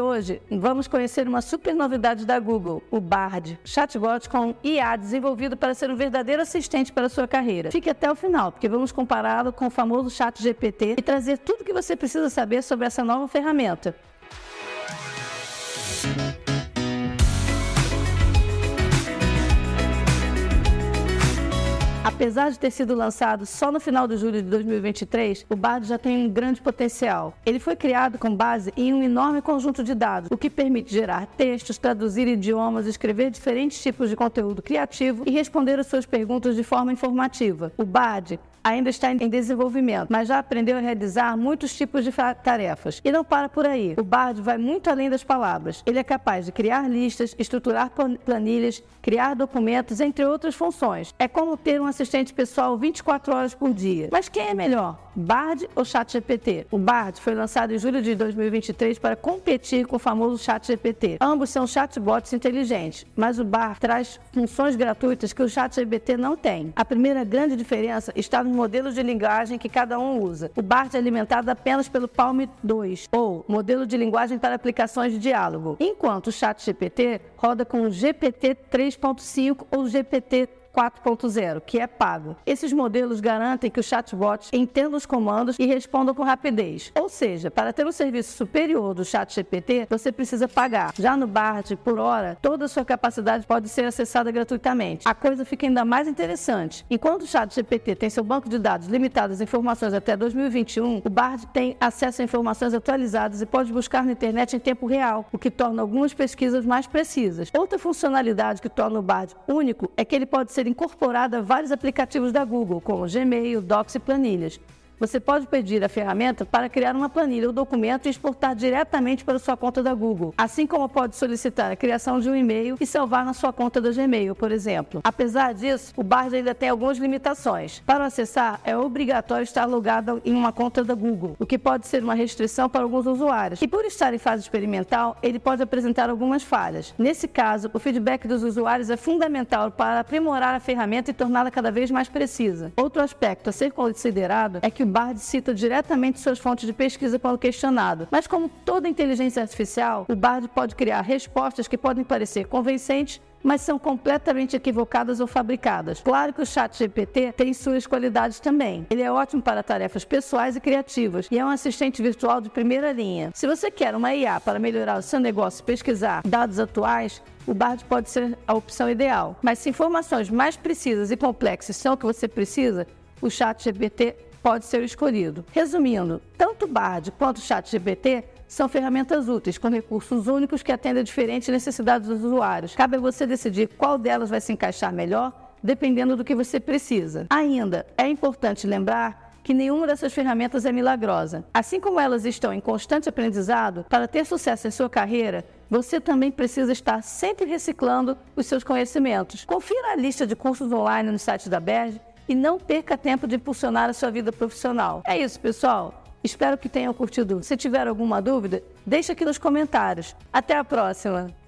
Hoje vamos conhecer uma super novidade da Google, o Bard, chatbot com IA desenvolvido para ser um verdadeiro assistente para a sua carreira. Fique até o final, porque vamos compará-lo com o famoso chat GPT e trazer tudo o que você precisa saber sobre essa nova ferramenta. Apesar de ter sido lançado só no final de julho de 2023, o Bard já tem um grande potencial. Ele foi criado com base em um enorme conjunto de dados, o que permite gerar textos, traduzir idiomas, escrever diferentes tipos de conteúdo criativo e responder às suas perguntas de forma informativa. O Bard ainda está em desenvolvimento, mas já aprendeu a realizar muitos tipos de tarefas. E não para por aí. O Bard vai muito além das palavras. Ele é capaz de criar listas, estruturar planilhas, criar documentos, entre outras funções. É como ter um assistente pessoal 24 horas por dia. Mas quem é melhor? Bard ou ChatGPT? O Bard foi lançado em julho de 2023 para competir com o famoso ChatGPT. Ambos são chatbots inteligentes, mas o Bard traz funções gratuitas que o ChatGPT não tem. A primeira grande diferença está nos modelos de linguagem que cada um usa. O Bard é alimentado apenas pelo Palm 2, ou modelo de linguagem para aplicações de diálogo, enquanto o ChatGPT roda com o GPT 3.5 ou GPT 4.0, que é pago. Esses modelos garantem que o chatbot entenda os comandos e responda com rapidez. Ou seja, para ter um serviço superior do ChatGPT, você precisa pagar. Já no Bard, por hora, toda a sua capacidade pode ser acessada gratuitamente. A coisa fica ainda mais interessante. Enquanto o ChatGPT tem seu banco de dados limitado às informações até 2021, o Bard tem acesso a informações atualizadas e pode buscar na internet em tempo real, o que torna algumas pesquisas mais precisas. Outra funcionalidade que torna o Bard único é que ele pode ser incorporada a vários aplicativos da Google, como Gmail, Docs e Planilhas. Você pode pedir a ferramenta para criar uma planilha ou documento e exportar diretamente para sua conta da Google, assim como pode solicitar a criação de um e-mail e salvar na sua conta do Gmail, por exemplo. Apesar disso, o Bard ainda tem algumas limitações. Para acessar, é obrigatório estar logado em uma conta da Google, o que pode ser uma restrição para alguns usuários. E por estar em fase experimental, ele pode apresentar algumas falhas. Nesse caso, o feedback dos usuários é fundamental para aprimorar a ferramenta e torná-la cada vez mais precisa. Outro aspecto a ser considerado é que o Bard cita diretamente suas fontes de pesquisa quando questionado. Mas como toda inteligência artificial, o Bard pode criar respostas que podem parecer convincentes mas são completamente equivocadas ou fabricadas. Claro que o Chat GPT tem suas qualidades também. Ele é ótimo para tarefas pessoais e criativas e é um assistente virtual de primeira linha. Se você quer uma IA para melhorar o seu negócio e pesquisar dados atuais, o Bard pode ser a opção ideal. Mas se informações mais precisas e complexas são o que você precisa, o Chat GPT pode ser escolhido. Resumindo, tanto o Bard quanto o ChatGPT são ferramentas úteis, com recursos únicos que atendem a diferentes necessidades dos usuários. Cabe a você decidir qual delas vai se encaixar melhor, dependendo do que você precisa. Ainda, é importante lembrar que nenhuma dessas ferramentas é milagrosa. Assim como elas estão em constante aprendizado, para ter sucesso em sua carreira, você também precisa estar sempre reciclando os seus conhecimentos. Confira a lista de cursos online no site da Berge e não perca tempo de impulsionar a sua vida profissional. É isso, pessoal. Espero que tenham curtido. Se tiver alguma dúvida, deixe aqui nos comentários. Até a próxima!